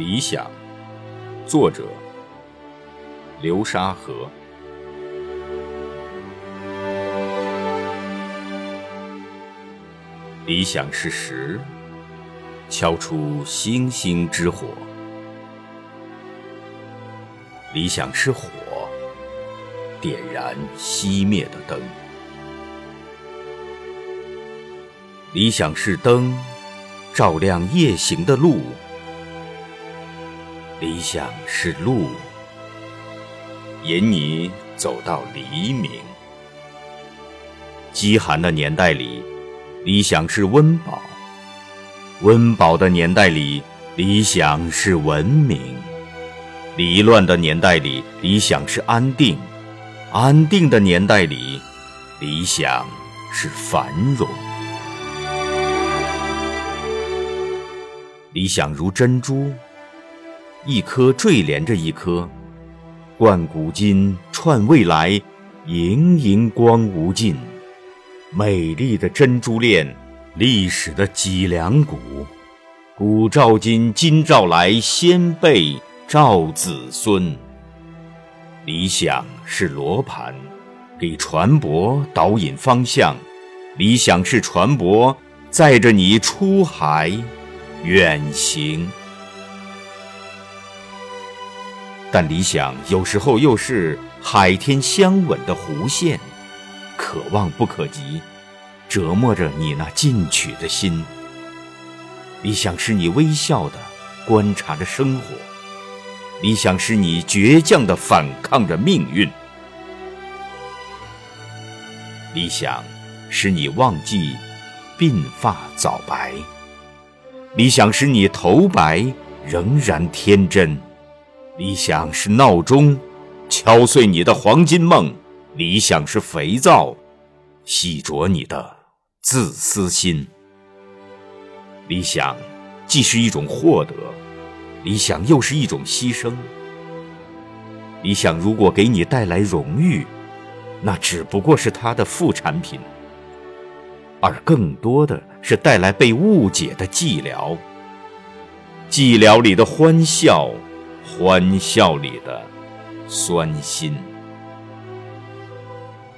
理想，作者流沙河。理想是石，敲出星星之火；理想是火，点燃熄灭的灯；理想是灯，照亮夜行的路。理想是路，引你走到黎明。饥寒的年代里，理想是温饱；温饱的年代里，理想是文明；离乱的年代里，理想是安定；安定的年代里，理想是繁荣。理想如珍珠。一颗坠连着一颗，贯古今，串未来，莹莹光无尽。美丽的珍珠链，历史的脊梁骨，古照今，今照来，先辈照子孙。理想是罗盘，给船舶导引方向；理想是船舶，载着你出海远行。但理想有时候又是海天相吻的弧线，可望不可及，折磨着你那进取的心。理想是你微笑的观察着生活，理想是你倔强的反抗着命运，理想使你忘记鬓发早白，理想使你头白仍然天真。理想是闹钟，敲碎你的黄金梦；理想是肥皂，洗濯你的自私心。理想既是一种获得，理想又是一种牺牲。理想如果给你带来荣誉，那只不过是它的副产品，而更多的是带来被误解的寂寥。寂寥里的欢笑。欢笑里的酸心，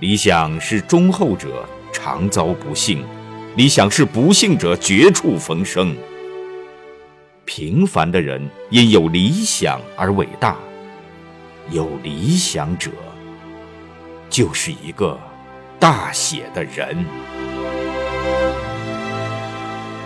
理想是忠厚者常遭不幸，理想是不幸者绝处逢生。平凡的人因有理想而伟大，有理想者就是一个大写的人。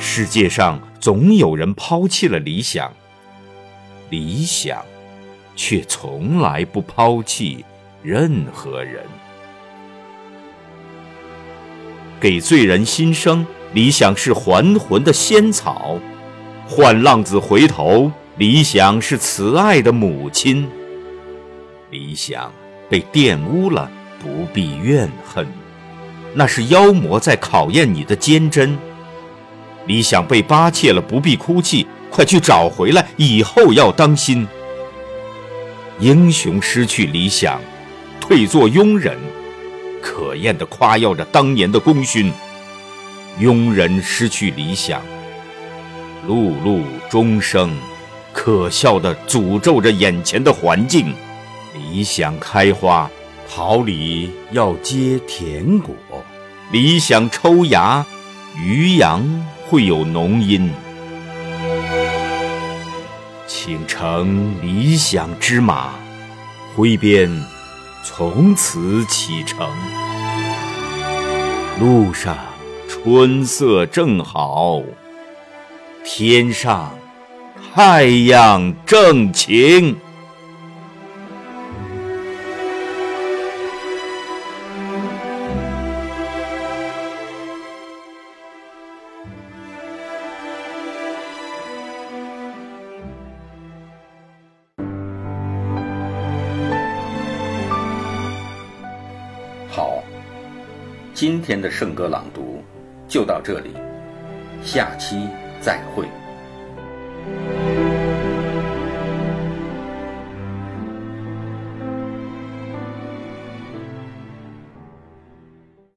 世界上总有人抛弃了理想。理想，却从来不抛弃任何人。给醉人心声，理想是还魂的仙草；换浪子回头，理想是慈爱的母亲。理想被玷污了，不必怨恨，那是妖魔在考验你的坚贞。理想被扒窃了，不必哭泣。快去找回来！以后要当心。英雄失去理想，退作庸人，可厌的夸耀着当年的功勋；庸人失去理想，碌碌终生，可笑的诅咒着眼前的环境。理想开花，桃李要结甜果；理想抽芽，渔阳会有浓荫。请乘理想之马，挥鞭从此启程。路上春色正好，天上太阳正晴。今天的圣歌朗读就到这里，下期再会。